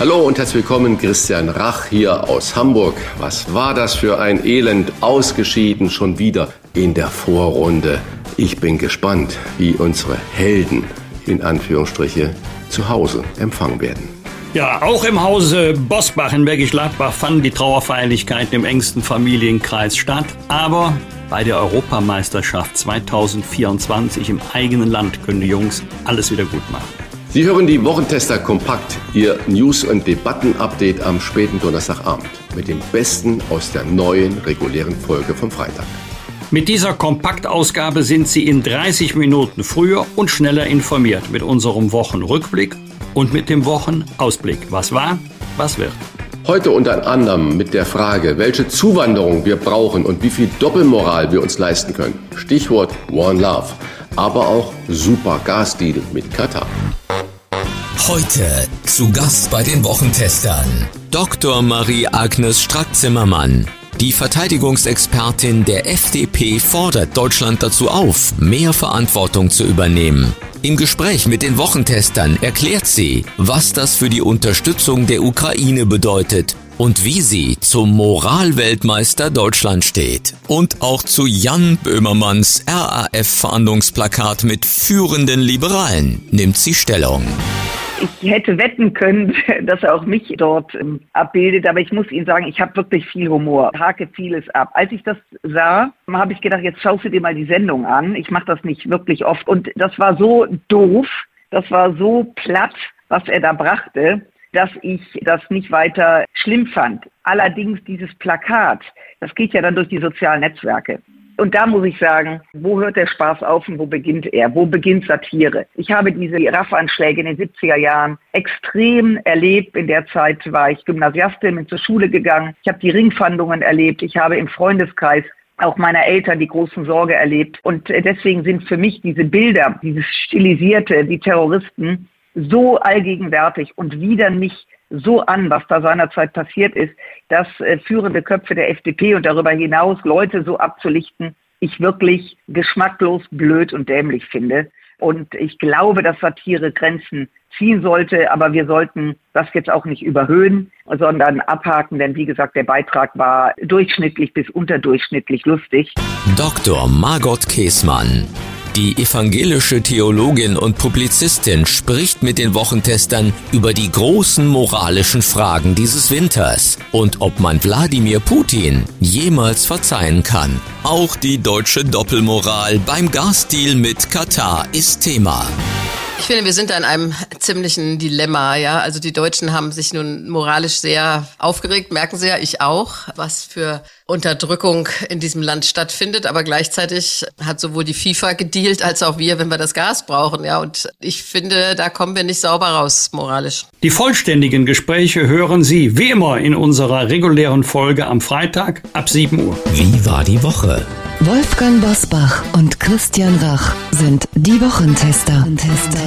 Hallo und herzlich willkommen, Christian Rach hier aus Hamburg. Was war das für ein Elend? Ausgeschieden schon wieder in der Vorrunde. Ich bin gespannt, wie unsere Helden in Anführungsstriche zu Hause empfangen werden. Ja, auch im Hause Bosbach in Bergisch Gladbach fanden die Trauerfeierlichkeiten im engsten Familienkreis statt. Aber bei der Europameisterschaft 2024 im eigenen Land können die Jungs alles wieder gut machen. Sie hören die Wochentester kompakt, Ihr News- und Debatten-Update am späten Donnerstagabend mit dem Besten aus der neuen regulären Folge vom Freitag. Mit dieser Kompaktausgabe sind Sie in 30 Minuten früher und schneller informiert mit unserem Wochenrückblick und mit dem Wochenausblick. Was war, was wird. Heute unter anderem mit der Frage, welche Zuwanderung wir brauchen und wie viel Doppelmoral wir uns leisten können. Stichwort One Love, aber auch Super Gasdeal mit Katar. Heute zu Gast bei den Wochentestern Dr. Marie-Agnes Strack-Zimmermann. Die Verteidigungsexpertin der FDP fordert Deutschland dazu auf, mehr Verantwortung zu übernehmen. Im Gespräch mit den Wochentestern erklärt sie, was das für die Unterstützung der Ukraine bedeutet und wie sie zum Moralweltmeister Deutschland steht. Und auch zu Jan Böhmermanns RAF-Fahndungsplakat mit führenden Liberalen nimmt sie Stellung. Ich hätte wetten können, dass er auch mich dort ähm, abbildet, aber ich muss Ihnen sagen, ich habe wirklich viel Humor, hake vieles ab. Als ich das sah, habe ich gedacht, jetzt schaust du dir mal die Sendung an. Ich mache das nicht wirklich oft und das war so doof, das war so platt, was er da brachte, dass ich das nicht weiter schlimm fand. Allerdings dieses Plakat, das geht ja dann durch die sozialen Netzwerke. Und da muss ich sagen, wo hört der Spaß auf und wo beginnt er? Wo beginnt Satire? Ich habe diese RAF-Anschläge in den 70er Jahren extrem erlebt. In der Zeit war ich Gymnasiastin, bin zur Schule gegangen. Ich habe die Ringfahndungen erlebt. Ich habe im Freundeskreis auch meiner Eltern die großen Sorge erlebt. Und deswegen sind für mich diese Bilder, dieses Stilisierte, die Terroristen so allgegenwärtig und wieder nicht so an, was da seinerzeit passiert ist, dass äh, führende Köpfe der FDP und darüber hinaus Leute so abzulichten, ich wirklich geschmacklos, blöd und dämlich finde. Und ich glaube, dass Satire Grenzen ziehen sollte, aber wir sollten das jetzt auch nicht überhöhen, sondern abhaken, denn wie gesagt, der Beitrag war durchschnittlich bis unterdurchschnittlich lustig. Dr. Margot Käßmann die evangelische Theologin und Publizistin spricht mit den Wochentestern über die großen moralischen Fragen dieses Winters und ob man Wladimir Putin jemals verzeihen kann. Auch die deutsche Doppelmoral beim Gasdeal mit Katar ist Thema. Ich finde, wir sind da in einem ziemlichen Dilemma, ja. Also die Deutschen haben sich nun moralisch sehr aufgeregt, merken sie ja, ich auch, was für Unterdrückung in diesem Land stattfindet. Aber gleichzeitig hat sowohl die FIFA gedealt als auch wir, wenn wir das Gas brauchen. Ja, und ich finde, da kommen wir nicht sauber raus, moralisch. Die vollständigen Gespräche hören Sie wie immer in unserer regulären Folge am Freitag ab 7 Uhr. Wie war die Woche? Wolfgang Bosbach und Christian Rach sind die Wochentester. Tester.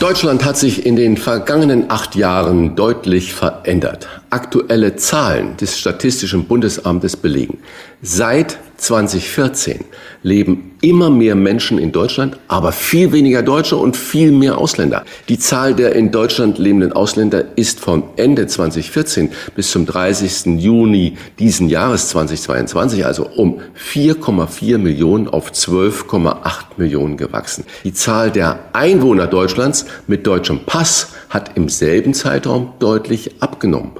Deutschland hat sich in den vergangenen acht Jahren deutlich verändert. Aktuelle Zahlen des Statistischen Bundesamtes belegen, seit 2014 leben immer mehr Menschen in Deutschland, aber viel weniger Deutsche und viel mehr Ausländer. Die Zahl der in Deutschland lebenden Ausländer ist vom Ende 2014 bis zum 30. Juni diesen Jahres 2022 also um 4,4 Millionen auf 12,8 Millionen gewachsen. Die Zahl der Einwohner Deutschlands mit deutschem Pass hat im selben Zeitraum deutlich abgenommen.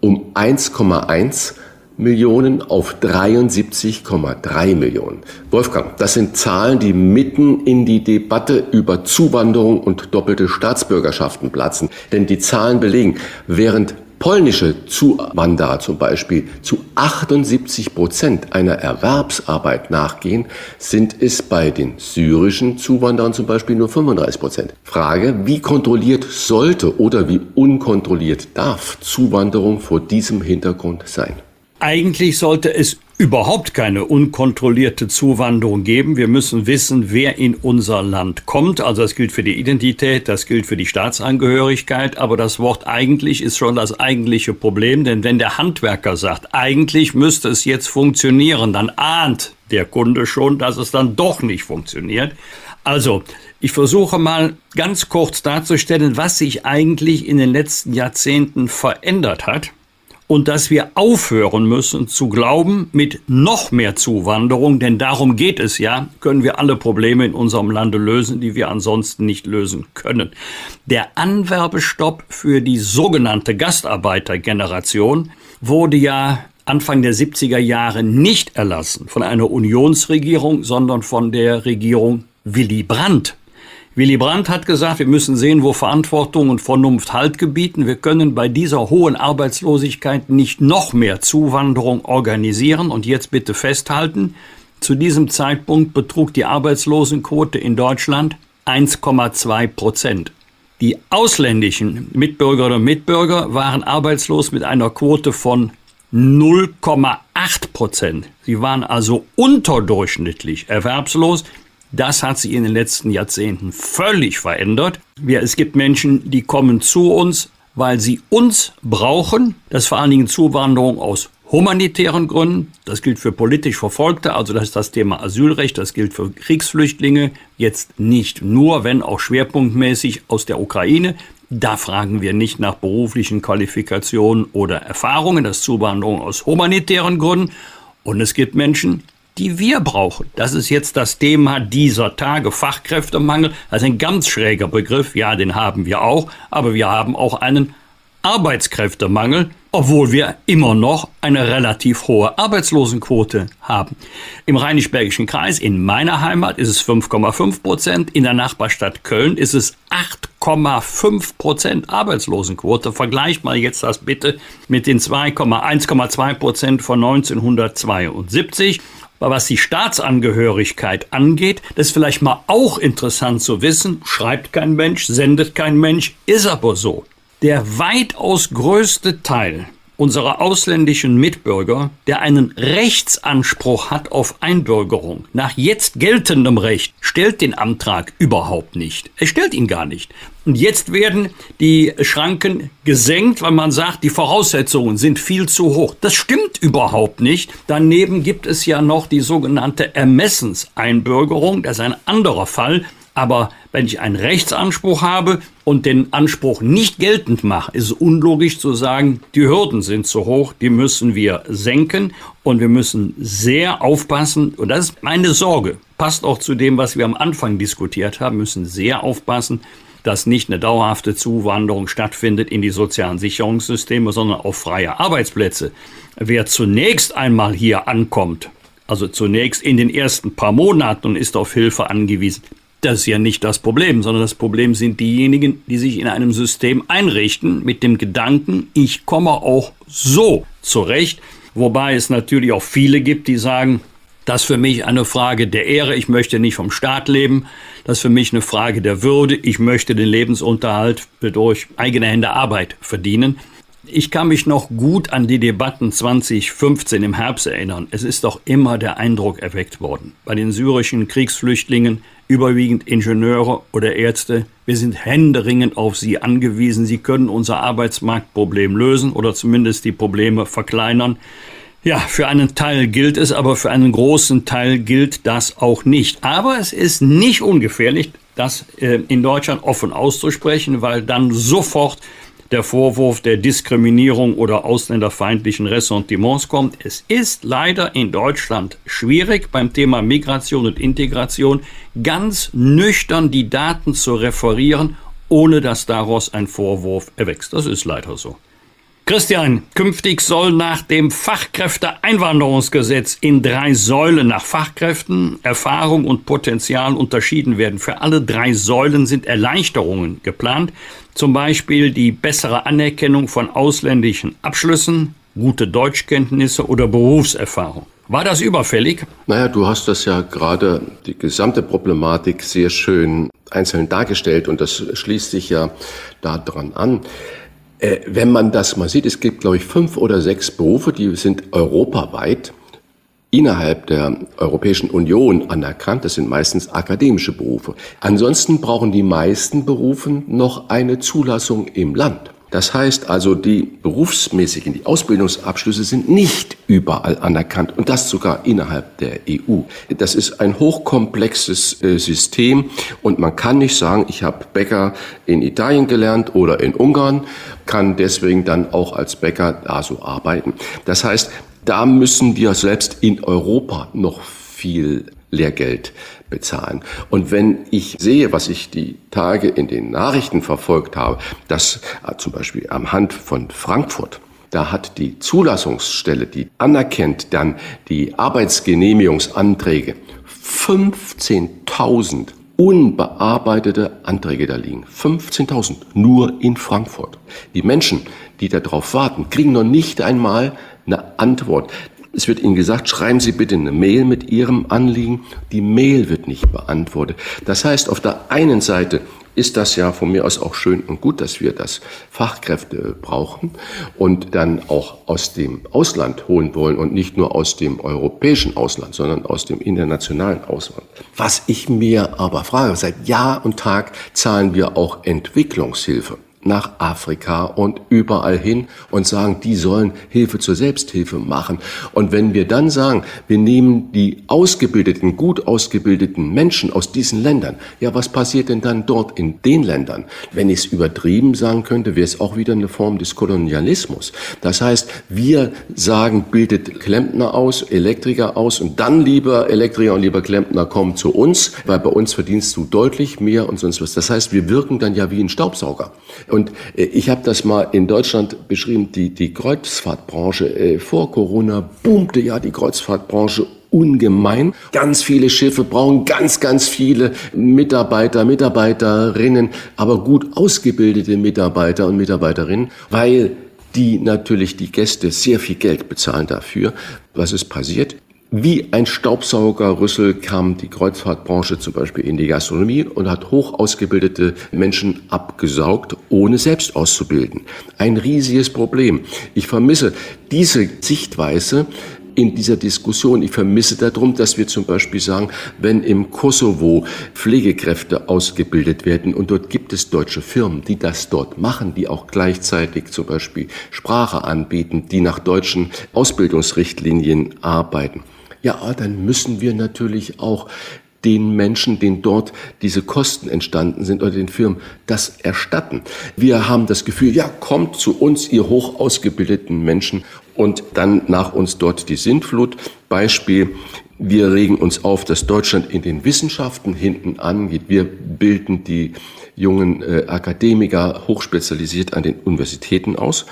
Um 1,1 Millionen auf 73,3 Millionen. Wolfgang, das sind Zahlen, die mitten in die Debatte über Zuwanderung und doppelte Staatsbürgerschaften platzen. Denn die Zahlen belegen, während polnische Zuwanderer zum Beispiel zu 78 Prozent einer Erwerbsarbeit nachgehen, sind es bei den syrischen Zuwanderern zum Beispiel nur 35 Prozent. Frage, wie kontrolliert sollte oder wie unkontrolliert darf Zuwanderung vor diesem Hintergrund sein? Eigentlich sollte es überhaupt keine unkontrollierte Zuwanderung geben. Wir müssen wissen, wer in unser Land kommt. Also das gilt für die Identität, das gilt für die Staatsangehörigkeit. Aber das Wort eigentlich ist schon das eigentliche Problem. Denn wenn der Handwerker sagt, eigentlich müsste es jetzt funktionieren, dann ahnt der Kunde schon, dass es dann doch nicht funktioniert. Also, ich versuche mal ganz kurz darzustellen, was sich eigentlich in den letzten Jahrzehnten verändert hat und dass wir aufhören müssen zu glauben, mit noch mehr Zuwanderung, denn darum geht es ja, können wir alle Probleme in unserem Lande lösen, die wir ansonsten nicht lösen können. Der Anwerbestopp für die sogenannte Gastarbeitergeneration wurde ja Anfang der 70er Jahre nicht erlassen von einer Unionsregierung, sondern von der Regierung Willy Brandt. Willy Brandt hat gesagt, wir müssen sehen, wo Verantwortung und Vernunft Halt gebieten. Wir können bei dieser hohen Arbeitslosigkeit nicht noch mehr Zuwanderung organisieren. Und jetzt bitte festhalten, zu diesem Zeitpunkt betrug die Arbeitslosenquote in Deutschland 1,2 Prozent. Die ausländischen Mitbürgerinnen und Mitbürger waren arbeitslos mit einer Quote von 0,8 Prozent. Sie waren also unterdurchschnittlich erwerbslos. Das hat sich in den letzten Jahrzehnten völlig verändert. Es gibt Menschen, die kommen zu uns, weil sie uns brauchen. Das ist vor allen Dingen Zuwanderung aus humanitären Gründen. Das gilt für politisch Verfolgte, also das ist das Thema Asylrecht, das gilt für Kriegsflüchtlinge, jetzt nicht nur, wenn auch schwerpunktmäßig aus der Ukraine. Da fragen wir nicht nach beruflichen Qualifikationen oder Erfahrungen, das ist Zuwanderung aus humanitären Gründen. Und es gibt Menschen, die wir brauchen. Das ist jetzt das Thema dieser Tage, Fachkräftemangel. Das ist ein ganz schräger Begriff. Ja, den haben wir auch. Aber wir haben auch einen Arbeitskräftemangel, obwohl wir immer noch eine relativ hohe Arbeitslosenquote haben. Im Rheinisch-Bergischen Kreis, in meiner Heimat, ist es 5,5 Prozent. In der Nachbarstadt Köln ist es 8,5 Prozent Arbeitslosenquote. Vergleicht mal jetzt das bitte mit den 2,1,2 Prozent von 1972 was die Staatsangehörigkeit angeht, das ist vielleicht mal auch interessant zu wissen, schreibt kein Mensch, sendet kein Mensch, ist aber so. Der weitaus größte Teil unserer ausländischen Mitbürger, der einen Rechtsanspruch hat auf Einbürgerung, nach jetzt geltendem Recht, stellt den Antrag überhaupt nicht. Er stellt ihn gar nicht. Und jetzt werden die Schranken gesenkt, weil man sagt, die Voraussetzungen sind viel zu hoch. Das stimmt überhaupt nicht. Daneben gibt es ja noch die sogenannte Ermessenseinbürgerung. Das ist ein anderer Fall. Aber wenn ich einen Rechtsanspruch habe und den Anspruch nicht geltend mache, ist es unlogisch zu sagen, die Hürden sind zu hoch, die müssen wir senken und wir müssen sehr aufpassen. Und das ist meine Sorge. Passt auch zu dem, was wir am Anfang diskutiert haben, müssen sehr aufpassen, dass nicht eine dauerhafte Zuwanderung stattfindet in die sozialen Sicherungssysteme, sondern auf freie Arbeitsplätze. Wer zunächst einmal hier ankommt, also zunächst in den ersten paar Monaten und ist auf Hilfe angewiesen, das ist ja nicht das Problem, sondern das Problem sind diejenigen, die sich in einem System einrichten mit dem Gedanken, ich komme auch so zurecht. Wobei es natürlich auch viele gibt, die sagen, das ist für mich eine Frage der Ehre, ich möchte nicht vom Staat leben. Das ist für mich eine Frage der Würde, ich möchte den Lebensunterhalt durch eigene Hände Arbeit verdienen. Ich kann mich noch gut an die Debatten 2015 im Herbst erinnern. Es ist doch immer der Eindruck erweckt worden. Bei den syrischen Kriegsflüchtlingen überwiegend Ingenieure oder Ärzte. Wir sind händeringend auf sie angewiesen. Sie können unser Arbeitsmarktproblem lösen oder zumindest die Probleme verkleinern. Ja, für einen Teil gilt es, aber für einen großen Teil gilt das auch nicht. Aber es ist nicht ungefährlich, das äh, in Deutschland offen auszusprechen, weil dann sofort der Vorwurf der Diskriminierung oder ausländerfeindlichen Ressentiments kommt. Es ist leider in Deutschland schwierig beim Thema Migration und Integration ganz nüchtern die Daten zu referieren, ohne dass daraus ein Vorwurf erwächst. Das ist leider so. Christian, künftig soll nach dem Fachkräfteeinwanderungsgesetz in drei Säulen nach Fachkräften, Erfahrung und Potenzial unterschieden werden. Für alle drei Säulen sind Erleichterungen geplant, zum Beispiel die bessere Anerkennung von ausländischen Abschlüssen, gute Deutschkenntnisse oder Berufserfahrung. War das überfällig? Naja, du hast das ja gerade die gesamte Problematik sehr schön einzeln dargestellt und das schließt sich ja daran an. Äh, wenn man das mal sieht, es gibt, glaube ich, fünf oder sechs Berufe, die sind europaweit innerhalb der Europäischen Union anerkannt. Das sind meistens akademische Berufe. Ansonsten brauchen die meisten Berufe noch eine Zulassung im Land. Das heißt also, die berufsmäßigen, die Ausbildungsabschlüsse sind nicht überall anerkannt und das sogar innerhalb der EU. Das ist ein hochkomplexes äh, System und man kann nicht sagen, ich habe Bäcker in Italien gelernt oder in Ungarn, kann deswegen dann auch als Bäcker da so arbeiten. Das heißt, da müssen wir selbst in Europa noch viel Lehrgeld bezahlen. Und wenn ich sehe, was ich die Tage in den Nachrichten verfolgt habe, dass äh, zum Beispiel am Hand von Frankfurt, da hat die Zulassungsstelle, die anerkennt dann die Arbeitsgenehmigungsanträge, 15.000 unbearbeitete Anträge da liegen. 15.000 nur in Frankfurt. Die Menschen, die darauf warten, kriegen noch nicht einmal eine Antwort. Es wird Ihnen gesagt, schreiben Sie bitte eine Mail mit Ihrem Anliegen. Die Mail wird nicht beantwortet. Das heißt, auf der einen Seite ist das ja von mir aus auch schön und gut, dass wir das Fachkräfte brauchen und dann auch aus dem Ausland holen wollen und nicht nur aus dem europäischen Ausland, sondern aus dem internationalen Ausland. Was ich mir aber frage, seit Jahr und Tag zahlen wir auch Entwicklungshilfe nach Afrika und überall hin und sagen, die sollen Hilfe zur Selbsthilfe machen. Und wenn wir dann sagen, wir nehmen die ausgebildeten, gut ausgebildeten Menschen aus diesen Ländern, ja, was passiert denn dann dort in den Ländern? Wenn ich es übertrieben sagen könnte, wäre es auch wieder eine Form des Kolonialismus. Das heißt, wir sagen, bildet Klempner aus, Elektriker aus und dann lieber Elektriker und lieber Klempner kommen zu uns, weil bei uns verdienst du deutlich mehr und sonst was. Das heißt, wir wirken dann ja wie ein Staubsauger. Und äh, ich habe das mal in Deutschland beschrieben, die, die Kreuzfahrtbranche äh, vor Corona boomte ja die Kreuzfahrtbranche ungemein. Ganz viele Schiffe brauchen ganz, ganz viele Mitarbeiter, Mitarbeiterinnen, aber gut ausgebildete Mitarbeiter und Mitarbeiterinnen, weil die natürlich die Gäste sehr viel Geld bezahlen dafür. Was ist passiert? Wie ein Staubsaugerrüssel kam die Kreuzfahrtbranche zum Beispiel in die Gastronomie und hat hoch ausgebildete Menschen abgesaugt, ohne selbst auszubilden. Ein riesiges Problem. Ich vermisse diese Sichtweise in dieser Diskussion. Ich vermisse darum, dass wir zum Beispiel sagen, wenn im Kosovo Pflegekräfte ausgebildet werden und dort gibt es deutsche Firmen, die das dort machen, die auch gleichzeitig zum Beispiel Sprache anbieten, die nach deutschen Ausbildungsrichtlinien arbeiten ja, dann müssen wir natürlich auch den Menschen, denen dort diese Kosten entstanden sind oder den Firmen, das erstatten. Wir haben das Gefühl, ja, kommt zu uns, ihr hoch ausgebildeten Menschen und dann nach uns dort die Sintflut. Beispiel, wir regen uns auf, dass Deutschland in den Wissenschaften hinten angeht. Wir bilden die jungen äh, Akademiker hochspezialisiert an den Universitäten aus.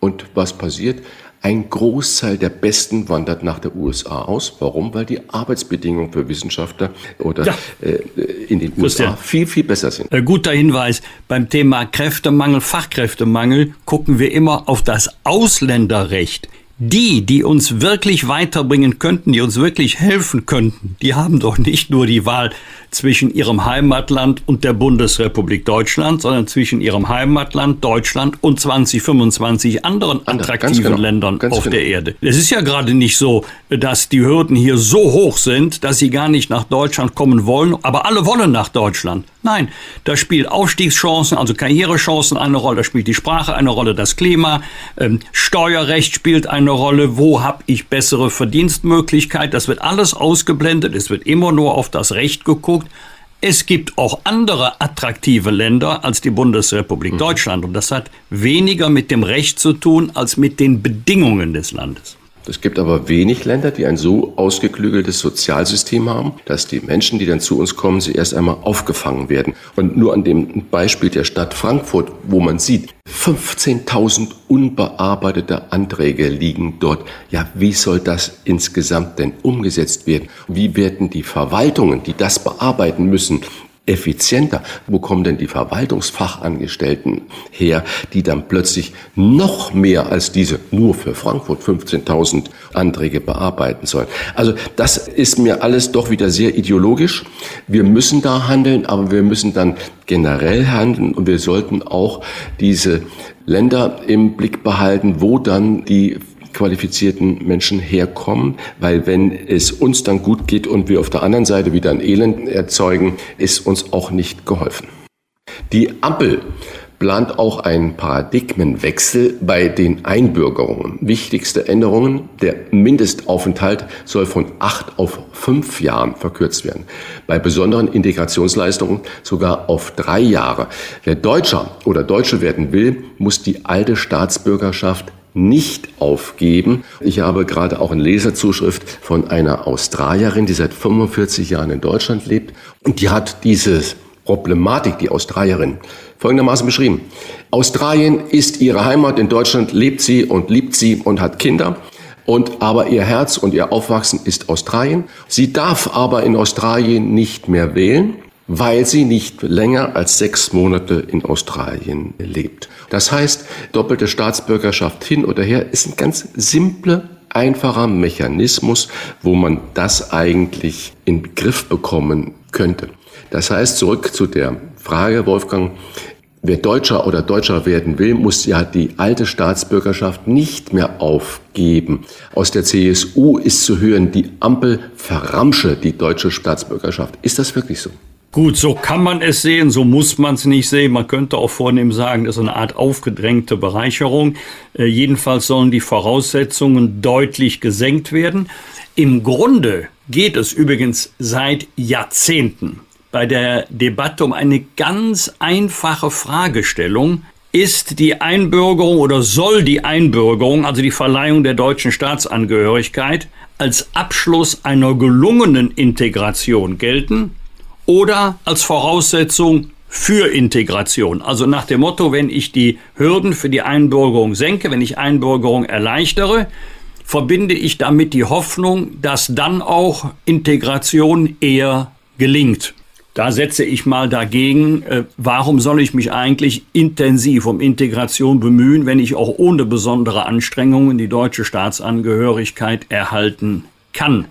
Und was passiert? Ein Großteil der Besten wandert nach der USA aus. Warum? Weil die Arbeitsbedingungen für Wissenschaftler oder ja. äh, in den USA viel, viel besser sind. Äh, guter Hinweis. Beim Thema Kräftemangel, Fachkräftemangel gucken wir immer auf das Ausländerrecht. Die, die uns wirklich weiterbringen könnten, die uns wirklich helfen könnten, die haben doch nicht nur die Wahl zwischen ihrem Heimatland und der Bundesrepublik Deutschland, sondern zwischen ihrem Heimatland Deutschland und 20, 25 anderen attraktiven genau, Ländern auf genau. der Erde. Es ist ja gerade nicht so, dass die Hürden hier so hoch sind, dass sie gar nicht nach Deutschland kommen wollen, aber alle wollen nach Deutschland. Nein, da spielt Aufstiegschancen, also Karrierechancen eine Rolle, da spielt die Sprache eine Rolle, das Klima, ähm, Steuerrecht spielt eine Rolle, wo habe ich bessere Verdienstmöglichkeit, das wird alles ausgeblendet, es wird immer nur auf das Recht geguckt es gibt auch andere attraktive Länder als die Bundesrepublik mhm. Deutschland und das hat weniger mit dem Recht zu tun als mit den Bedingungen des Landes. Es gibt aber wenig Länder, die ein so ausgeklügeltes Sozialsystem haben, dass die Menschen, die dann zu uns kommen, sie erst einmal aufgefangen werden. Und nur an dem Beispiel der Stadt Frankfurt, wo man sieht, 15.000 unbearbeitete Anträge liegen dort. Ja, wie soll das insgesamt denn umgesetzt werden? Wie werden die Verwaltungen, die das bearbeiten müssen, effizienter. Wo kommen denn die Verwaltungsfachangestellten her, die dann plötzlich noch mehr als diese nur für Frankfurt 15.000 Anträge bearbeiten sollen? Also das ist mir alles doch wieder sehr ideologisch. Wir müssen da handeln, aber wir müssen dann generell handeln und wir sollten auch diese Länder im Blick behalten, wo dann die qualifizierten Menschen herkommen, weil wenn es uns dann gut geht und wir auf der anderen Seite wieder ein Elend erzeugen, ist uns auch nicht geholfen. Die Ampel plant auch einen Paradigmenwechsel bei den Einbürgerungen. Wichtigste Änderungen, der Mindestaufenthalt soll von acht auf fünf Jahren verkürzt werden. Bei besonderen Integrationsleistungen sogar auf drei Jahre. Wer Deutscher oder Deutsche werden will, muss die alte Staatsbürgerschaft nicht aufgeben. Ich habe gerade auch eine Leserzuschrift von einer Australierin, die seit 45 Jahren in Deutschland lebt und die hat dieses Problematik, die Australierin, folgendermaßen beschrieben. Australien ist ihre Heimat, in Deutschland lebt sie und liebt sie und hat Kinder. Und aber ihr Herz und ihr Aufwachsen ist Australien. Sie darf aber in Australien nicht mehr wählen, weil sie nicht länger als sechs Monate in Australien lebt. Das heißt, doppelte Staatsbürgerschaft hin oder her ist ein ganz simple, einfacher Mechanismus, wo man das eigentlich in Begriff bekommen könnte. Das heißt, zurück zu der Frage, Wolfgang, wer Deutscher oder Deutscher werden will, muss ja die alte Staatsbürgerschaft nicht mehr aufgeben. Aus der CSU ist zu hören, die Ampel verramsche die deutsche Staatsbürgerschaft. Ist das wirklich so? Gut, so kann man es sehen, so muss man es nicht sehen. Man könnte auch vornehm sagen, das ist eine Art aufgedrängte Bereicherung. Äh, jedenfalls sollen die Voraussetzungen deutlich gesenkt werden. Im Grunde geht es übrigens seit Jahrzehnten bei der Debatte um eine ganz einfache Fragestellung. Ist die Einbürgerung oder soll die Einbürgerung, also die Verleihung der deutschen Staatsangehörigkeit, als Abschluss einer gelungenen Integration gelten oder als Voraussetzung für Integration. Also nach dem Motto, wenn ich die Hürden für die Einbürgerung senke, wenn ich Einbürgerung erleichtere, verbinde ich damit die Hoffnung, dass dann auch Integration eher gelingt. Da setze ich mal dagegen, äh, warum soll ich mich eigentlich intensiv um Integration bemühen, wenn ich auch ohne besondere Anstrengungen die deutsche Staatsangehörigkeit erhalten kann.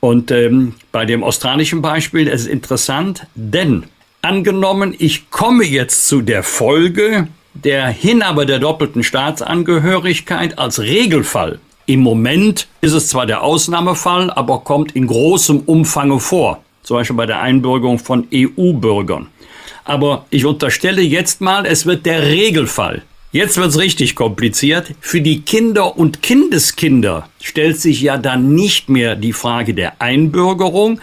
Und ähm, bei dem australischen Beispiel ist es interessant, denn angenommen, ich komme jetzt zu der Folge der Hinhaber der doppelten Staatsangehörigkeit als Regelfall. Im Moment ist es zwar der Ausnahmefall, aber kommt in großem Umfange vor zum Beispiel bei der Einbürgerung von EU-Bürgern. Aber ich unterstelle jetzt mal, es wird der Regelfall. Jetzt wird es richtig kompliziert. Für die Kinder und Kindeskinder stellt sich ja dann nicht mehr die Frage der Einbürgerung,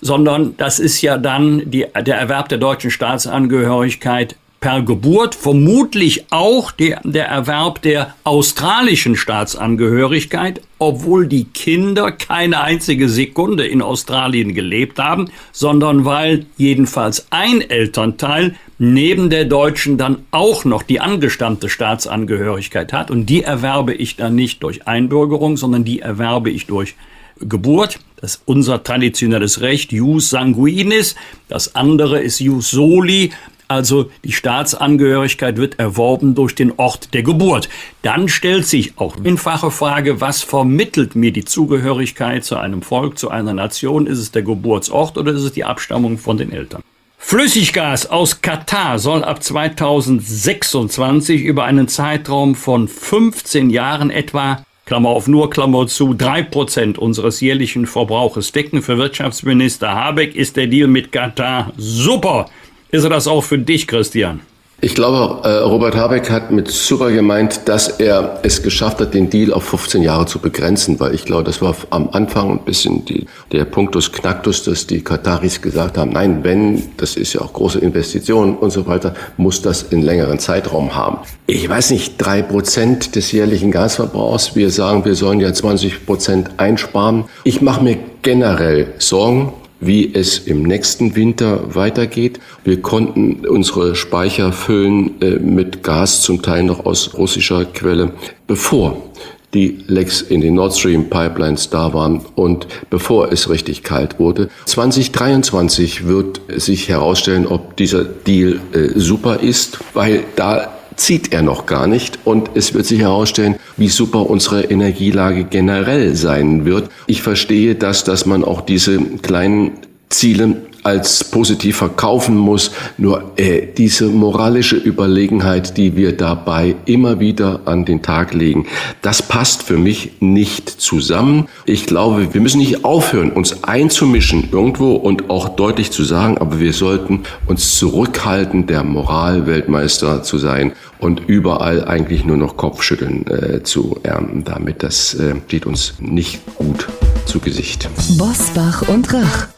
sondern das ist ja dann die, der Erwerb der deutschen Staatsangehörigkeit per Geburt, vermutlich auch der, der Erwerb der australischen Staatsangehörigkeit, obwohl die Kinder keine einzige Sekunde in Australien gelebt haben, sondern weil jedenfalls ein Elternteil neben der deutschen dann auch noch die angestammte Staatsangehörigkeit hat und die erwerbe ich dann nicht durch Einbürgerung, sondern die erwerbe ich durch Geburt. Das ist unser traditionelles Recht, jus sanguinis. Das andere ist jus soli, also die Staatsangehörigkeit wird erworben durch den Ort der Geburt. Dann stellt sich auch einfache Frage, was vermittelt mir die Zugehörigkeit zu einem Volk, zu einer Nation? Ist es der Geburtsort oder ist es die Abstammung von den Eltern? Flüssiggas aus Katar soll ab 2026 über einen Zeitraum von 15 Jahren etwa Klammer auf nur, Klammer zu, drei Prozent unseres jährlichen Verbrauches decken. Für Wirtschaftsminister Habeck ist der Deal mit Katar super. Ist er das auch für dich, Christian? Ich glaube, äh, Robert Habeck hat mit super gemeint, dass er es geschafft hat, den Deal auf 15 Jahre zu begrenzen, weil ich glaube, das war am Anfang ein bisschen die, der Punktus Knacktus, dass die Kataris gesagt haben, nein, wenn, das ist ja auch große Investitionen und so weiter, muss das in längeren Zeitraum haben. Ich weiß nicht, drei Prozent des jährlichen Gasverbrauchs, wir sagen, wir sollen ja 20 Prozent einsparen. Ich mache mir generell Sorgen, wie es im nächsten Winter weitergeht. Wir konnten unsere Speicher füllen äh, mit Gas, zum Teil noch aus russischer Quelle, bevor die Lecks in den Nord Stream Pipelines da waren und bevor es richtig kalt wurde. 2023 wird sich herausstellen, ob dieser Deal äh, super ist, weil da zieht er noch gar nicht und es wird sich herausstellen, wie super unsere Energielage generell sein wird. Ich verstehe das, dass man auch diese kleinen Ziele als positiv verkaufen muss. Nur äh, diese moralische Überlegenheit, die wir dabei immer wieder an den Tag legen, das passt für mich nicht zusammen. Ich glaube, wir müssen nicht aufhören, uns einzumischen irgendwo und auch deutlich zu sagen, aber wir sollten uns zurückhalten, der Moralweltmeister zu sein und überall eigentlich nur noch Kopfschütteln äh, zu ernten. Damit das äh, steht uns nicht gut zu Gesicht. Bosbach und Rach.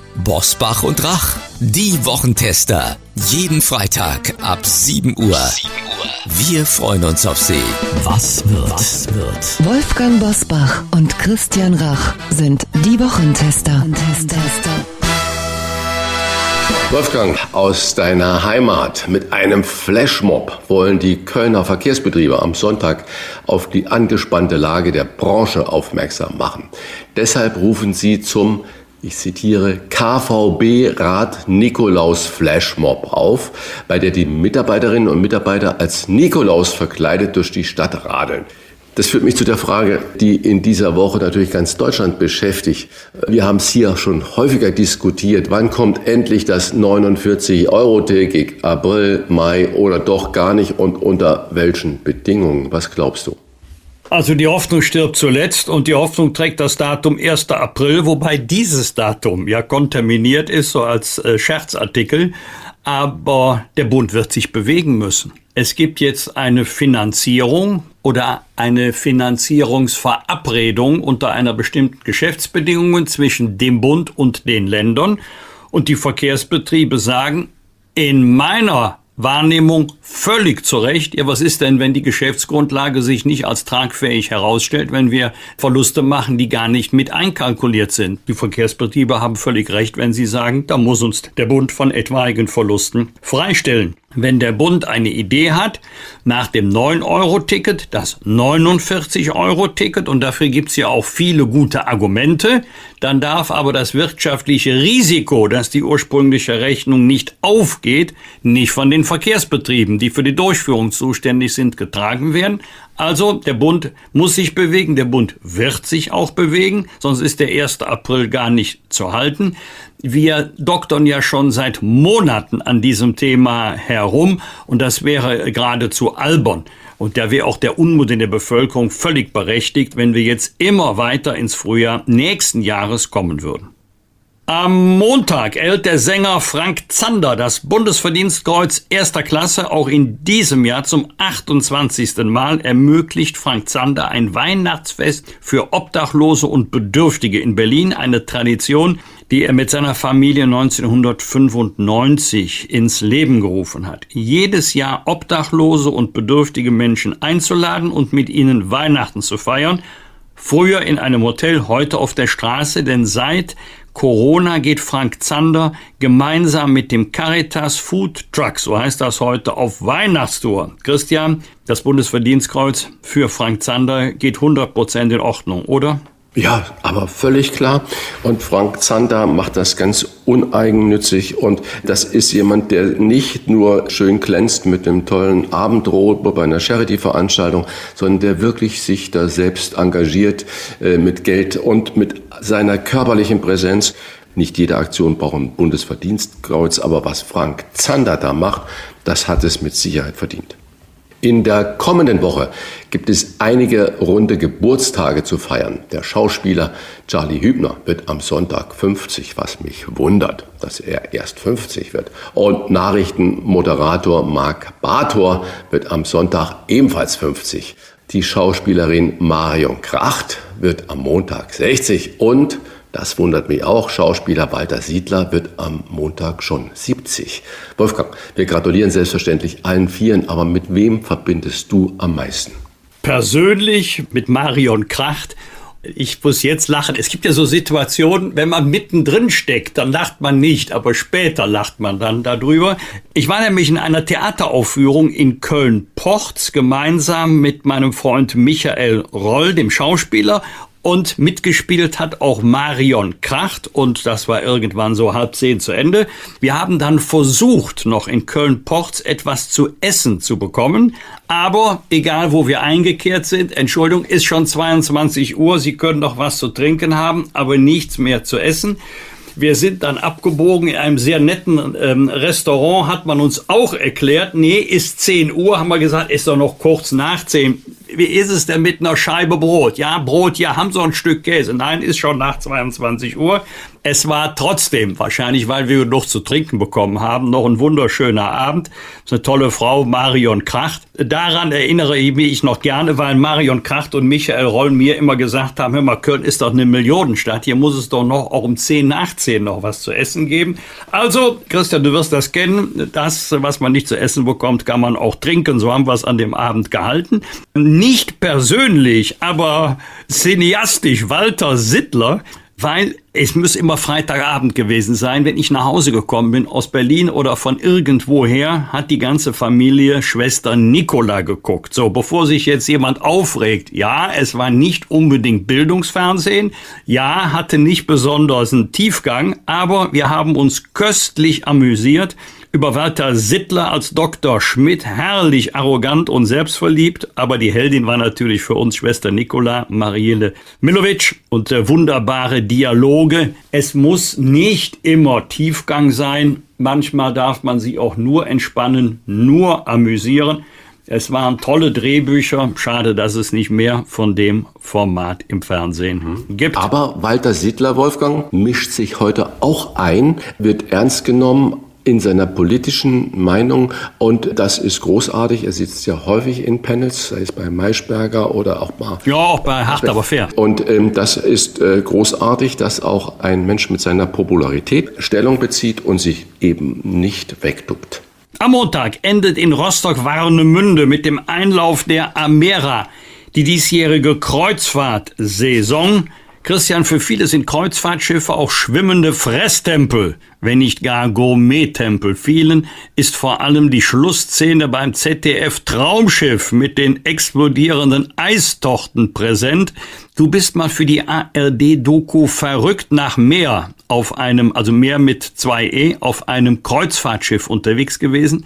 Bosbach und Rach, die Wochentester. Jeden Freitag ab 7 Uhr. Wir freuen uns auf Sie. Was wird? Was wird? Wolfgang Bosbach und Christian Rach sind die Wochentester. Wolfgang, aus deiner Heimat mit einem Flashmob wollen die Kölner Verkehrsbetriebe am Sonntag auf die angespannte Lage der Branche aufmerksam machen. Deshalb rufen sie zum ich zitiere, KVB-Rat Nikolaus Flashmob auf, bei der die Mitarbeiterinnen und Mitarbeiter als Nikolaus verkleidet durch die Stadt radeln. Das führt mich zu der Frage, die in dieser Woche natürlich ganz Deutschland beschäftigt. Wir haben es hier schon häufiger diskutiert. Wann kommt endlich das 49-Euro-Ticket? April, Mai oder doch gar nicht und unter welchen Bedingungen? Was glaubst du? Also die Hoffnung stirbt zuletzt und die Hoffnung trägt das Datum 1. April, wobei dieses Datum ja kontaminiert ist, so als äh, Scherzartikel. Aber der Bund wird sich bewegen müssen. Es gibt jetzt eine Finanzierung oder eine Finanzierungsverabredung unter einer bestimmten Geschäftsbedingungen zwischen dem Bund und den Ländern. Und die Verkehrsbetriebe sagen, in meiner Wahrnehmung völlig zu Recht. Ja, was ist denn, wenn die Geschäftsgrundlage sich nicht als tragfähig herausstellt, wenn wir Verluste machen, die gar nicht mit einkalkuliert sind? Die Verkehrsbetriebe haben völlig recht, wenn sie sagen, da muss uns der Bund von etwaigen Verlusten freistellen. Wenn der Bund eine Idee hat, nach dem 9-Euro-Ticket, das 49-Euro-Ticket, und dafür gibt's ja auch viele gute Argumente, dann darf aber das wirtschaftliche Risiko, dass die ursprüngliche Rechnung nicht aufgeht, nicht von den Verkehrsbetrieben, die für die Durchführung zuständig sind, getragen werden. Also der Bund muss sich bewegen, der Bund wird sich auch bewegen, sonst ist der 1. April gar nicht zu halten. Wir doktern ja schon seit Monaten an diesem Thema herum und das wäre geradezu albern. Und da wäre auch der Unmut in der Bevölkerung völlig berechtigt, wenn wir jetzt immer weiter ins Frühjahr nächsten Jahres kommen würden. Am Montag erhält der Sänger Frank Zander das Bundesverdienstkreuz erster Klasse. Auch in diesem Jahr zum 28. Mal ermöglicht Frank Zander ein Weihnachtsfest für Obdachlose und Bedürftige in Berlin. Eine Tradition, die er mit seiner Familie 1995 ins Leben gerufen hat. Jedes Jahr Obdachlose und bedürftige Menschen einzuladen und mit ihnen Weihnachten zu feiern. Früher in einem Hotel, heute auf der Straße, denn seit Corona geht Frank Zander gemeinsam mit dem Caritas Food Truck, so heißt das heute, auf Weihnachtstour. Christian, das Bundesverdienstkreuz für Frank Zander geht 100% in Ordnung, oder? Ja, aber völlig klar. Und Frank Zander macht das ganz uneigennützig. Und das ist jemand, der nicht nur schön glänzt mit einem tollen Abendrot bei einer Charity-Veranstaltung, sondern der wirklich sich da selbst engagiert äh, mit Geld und mit seiner körperlichen Präsenz. Nicht jede Aktion braucht ein Bundesverdienstkreuz, aber was Frank Zander da macht, das hat es mit Sicherheit verdient. In der kommenden Woche gibt es einige runde Geburtstage zu feiern. Der Schauspieler Charlie Hübner wird am Sonntag 50, was mich wundert, dass er erst 50 wird. Und Nachrichtenmoderator Marc Bator wird am Sonntag ebenfalls 50. Die Schauspielerin Marion Kracht wird am Montag 60 und das wundert mich auch. Schauspieler Walter Siedler wird am Montag schon 70. Wolfgang, wir gratulieren selbstverständlich allen Vieren, aber mit wem verbindest du am meisten? Persönlich mit Marion Kracht ich muss jetzt lachen. Es gibt ja so Situationen, wenn man mittendrin steckt, dann lacht man nicht, aber später lacht man dann darüber. Ich war nämlich in einer Theateraufführung in Köln-Porz gemeinsam mit meinem Freund Michael Roll, dem Schauspieler, und mitgespielt hat auch Marion Kracht. Und das war irgendwann so halb zehn zu Ende. Wir haben dann versucht, noch in Köln-Porz etwas zu essen zu bekommen, aber egal wo wir eingekehrt sind, Entschuldigung, ist schon 22 Uhr, Sie können noch was zu trinken haben, aber nichts mehr zu essen. Wir sind dann abgebogen in einem sehr netten ähm, Restaurant, hat man uns auch erklärt, nee, ist 10 Uhr, haben wir gesagt, ist doch noch kurz nach 10 wie ist es denn mit einer Scheibe Brot? Ja, Brot, ja, haben so ein Stück Käse. Nein, ist schon nach 22 Uhr. Es war trotzdem, wahrscheinlich weil wir noch zu trinken bekommen haben, noch ein wunderschöner Abend. Das ist eine tolle Frau, Marion Kracht. Daran erinnere ich mich noch gerne, weil Marion Kracht und Michael Roll mir immer gesagt haben, hör mal, Köln ist doch eine Millionenstadt, hier muss es doch noch auch um 10 nach 10 noch was zu essen geben. Also, Christian, du wirst das kennen, das, was man nicht zu essen bekommt, kann man auch trinken. So haben wir es an dem Abend gehalten nicht persönlich, aber cineastisch Walter Sittler, weil es muss immer Freitagabend gewesen sein, wenn ich nach Hause gekommen bin aus Berlin oder von irgendwoher, hat die ganze Familie Schwester Nicola geguckt. So, bevor sich jetzt jemand aufregt, ja, es war nicht unbedingt Bildungsfernsehen, ja, hatte nicht besonders einen Tiefgang, aber wir haben uns köstlich amüsiert über Walter Sittler als Dr. Schmidt, herrlich arrogant und selbstverliebt, aber die Heldin war natürlich für uns Schwester Nikola, Marielle Milovic und äh, wunderbare Dialoge. Es muss nicht immer Tiefgang sein, manchmal darf man sie auch nur entspannen, nur amüsieren. Es waren tolle Drehbücher. Schade, dass es nicht mehr von dem Format im Fernsehen gibt. Aber Walter Sittler, Wolfgang, mischt sich heute auch ein, wird ernst genommen, in seiner politischen Meinung und das ist großartig. Er sitzt ja häufig in Panels, sei es bei Maischberger oder auch mal. Ja, auch bei Hart, aber fair. Und ähm, das ist äh, großartig, dass auch ein Mensch mit seiner Popularität Stellung bezieht und sich eben nicht wegduckt. Am Montag endet in Rostock-Warnemünde mit dem Einlauf der Amera die diesjährige Kreuzfahrtsaison. Christian, für viele sind Kreuzfahrtschiffe auch schwimmende Fresstempel, wenn nicht gar Gourmet-Tempel. Vielen ist vor allem die Schlussszene beim ZDF Traumschiff mit den explodierenden Eistochten präsent. Du bist mal für die ARD-Doku verrückt nach Meer auf einem, also Meer mit 2E, auf einem Kreuzfahrtschiff unterwegs gewesen.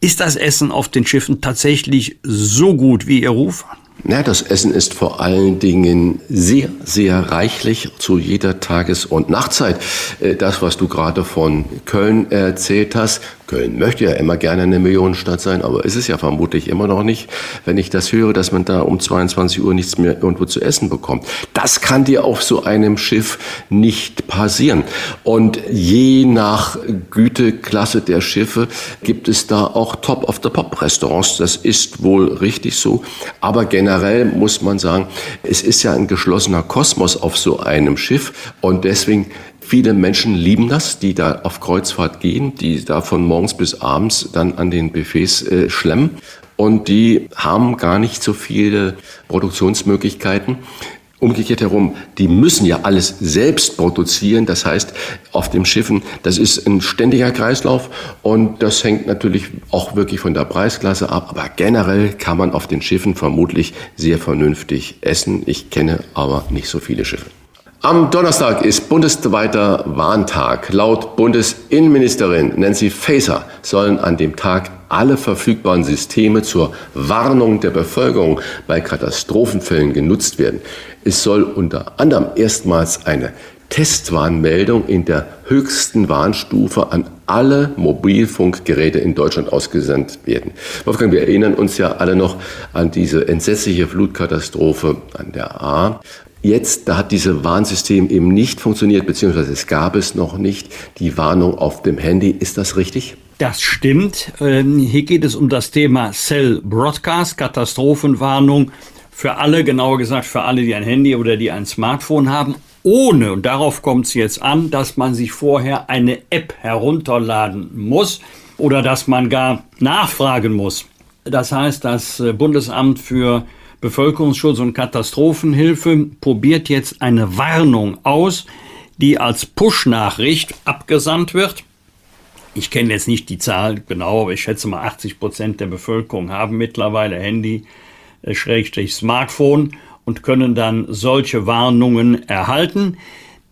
Ist das Essen auf den Schiffen tatsächlich so gut wie ihr Ruf? Ja, das Essen ist vor allen Dingen sehr, sehr reichlich zu jeder Tages- und Nachtzeit. Äh, das, was du gerade von Köln erzählt hast, Köln möchte ja immer gerne eine Millionenstadt sein, aber ist es ja vermutlich immer noch nicht, wenn ich das höre, dass man da um 22 Uhr nichts mehr irgendwo zu essen bekommt. Das kann dir auf so einem Schiff nicht passieren. Und je nach Güteklasse der Schiffe gibt es da auch Top-of-the-Pop-Restaurants. Das ist wohl richtig so. Aber generell muss man sagen, es ist ja ein geschlossener Kosmos auf so einem Schiff und deswegen Viele Menschen lieben das, die da auf Kreuzfahrt gehen, die da von morgens bis abends dann an den Buffets äh, schlemmen. Und die haben gar nicht so viele Produktionsmöglichkeiten. Umgekehrt herum, die müssen ja alles selbst produzieren. Das heißt, auf den Schiffen, das ist ein ständiger Kreislauf und das hängt natürlich auch wirklich von der Preisklasse ab. Aber generell kann man auf den Schiffen vermutlich sehr vernünftig essen. Ich kenne aber nicht so viele Schiffe. Am Donnerstag ist bundesweiter Warntag. Laut Bundesinnenministerin Nancy Faeser sollen an dem Tag alle verfügbaren Systeme zur Warnung der Bevölkerung bei Katastrophenfällen genutzt werden. Es soll unter anderem erstmals eine Testwarnmeldung in der höchsten Warnstufe an alle Mobilfunkgeräte in Deutschland ausgesandt werden. Wolfgang, wir erinnern uns ja alle noch an diese entsetzliche Flutkatastrophe an der A. Jetzt, da hat dieses Warnsystem eben nicht funktioniert, beziehungsweise es gab es noch nicht, die Warnung auf dem Handy. Ist das richtig? Das stimmt. Ähm, hier geht es um das Thema Cell Broadcast, Katastrophenwarnung für alle, genauer gesagt für alle, die ein Handy oder die ein Smartphone haben, ohne, und darauf kommt es jetzt an, dass man sich vorher eine App herunterladen muss oder dass man gar nachfragen muss. Das heißt, das äh, Bundesamt für Bevölkerungsschutz und Katastrophenhilfe probiert jetzt eine Warnung aus, die als Push-Nachricht abgesandt wird. Ich kenne jetzt nicht die Zahl genau, aber ich schätze mal 80 Prozent der Bevölkerung haben mittlerweile Handy, äh, Schrägstrich Smartphone und können dann solche Warnungen erhalten.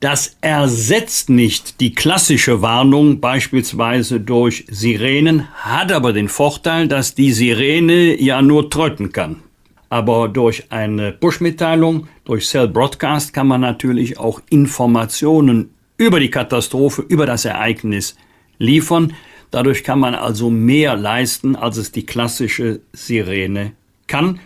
Das ersetzt nicht die klassische Warnung, beispielsweise durch Sirenen, hat aber den Vorteil, dass die Sirene ja nur tröten kann. Aber durch eine Push-Mitteilung, durch Cell Broadcast kann man natürlich auch Informationen über die Katastrophe, über das Ereignis liefern. Dadurch kann man also mehr leisten, als es die klassische Sirene kann.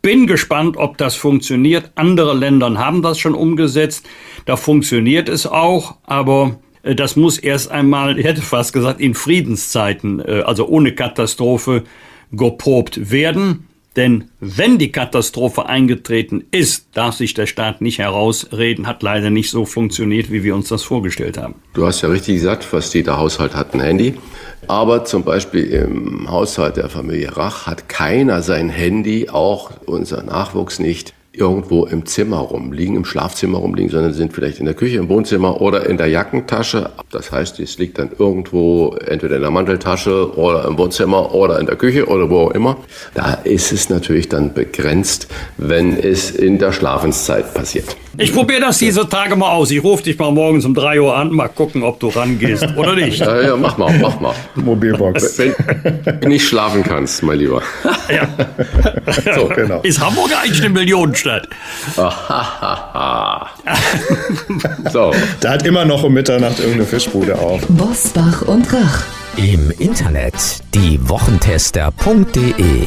Bin gespannt, ob das funktioniert. Andere Länder haben das schon umgesetzt. Da funktioniert es auch, aber äh, das muss erst einmal, ich hätte fast gesagt, in Friedenszeiten, äh, also ohne Katastrophe, geprobt werden. Denn wenn die Katastrophe eingetreten ist, darf sich der Staat nicht herausreden, hat leider nicht so funktioniert, wie wir uns das vorgestellt haben. Du hast ja richtig gesagt, fast jeder Haushalt hat ein Handy. Aber zum Beispiel im Haushalt der Familie Rach hat keiner sein Handy, auch unser Nachwuchs nicht, irgendwo im Zimmer rumliegen, im Schlafzimmer rumliegen, sondern sind vielleicht in der Küche, im Wohnzimmer oder in der Jackentasche. Das heißt, es liegt dann irgendwo entweder in der Manteltasche oder im Wohnzimmer oder in der Küche oder wo auch immer. Da ist es natürlich dann begrenzt, wenn es in der Schlafenszeit passiert. Ich probiere das diese Tage mal aus. Ich rufe dich mal morgens um 3 Uhr an, mal gucken, ob du rangehst oder nicht. Ja, ja, mach mal, mach mal. Mobilbox. Wenn du nicht schlafen kannst, mein Lieber. Ja. So, genau. Ist Hamburg eigentlich eine Millionenstadt? so. Da hat immer noch um Mitternacht irgendeine Fischbude auf. Bosbach und Rach. Im Internet diewochentester.de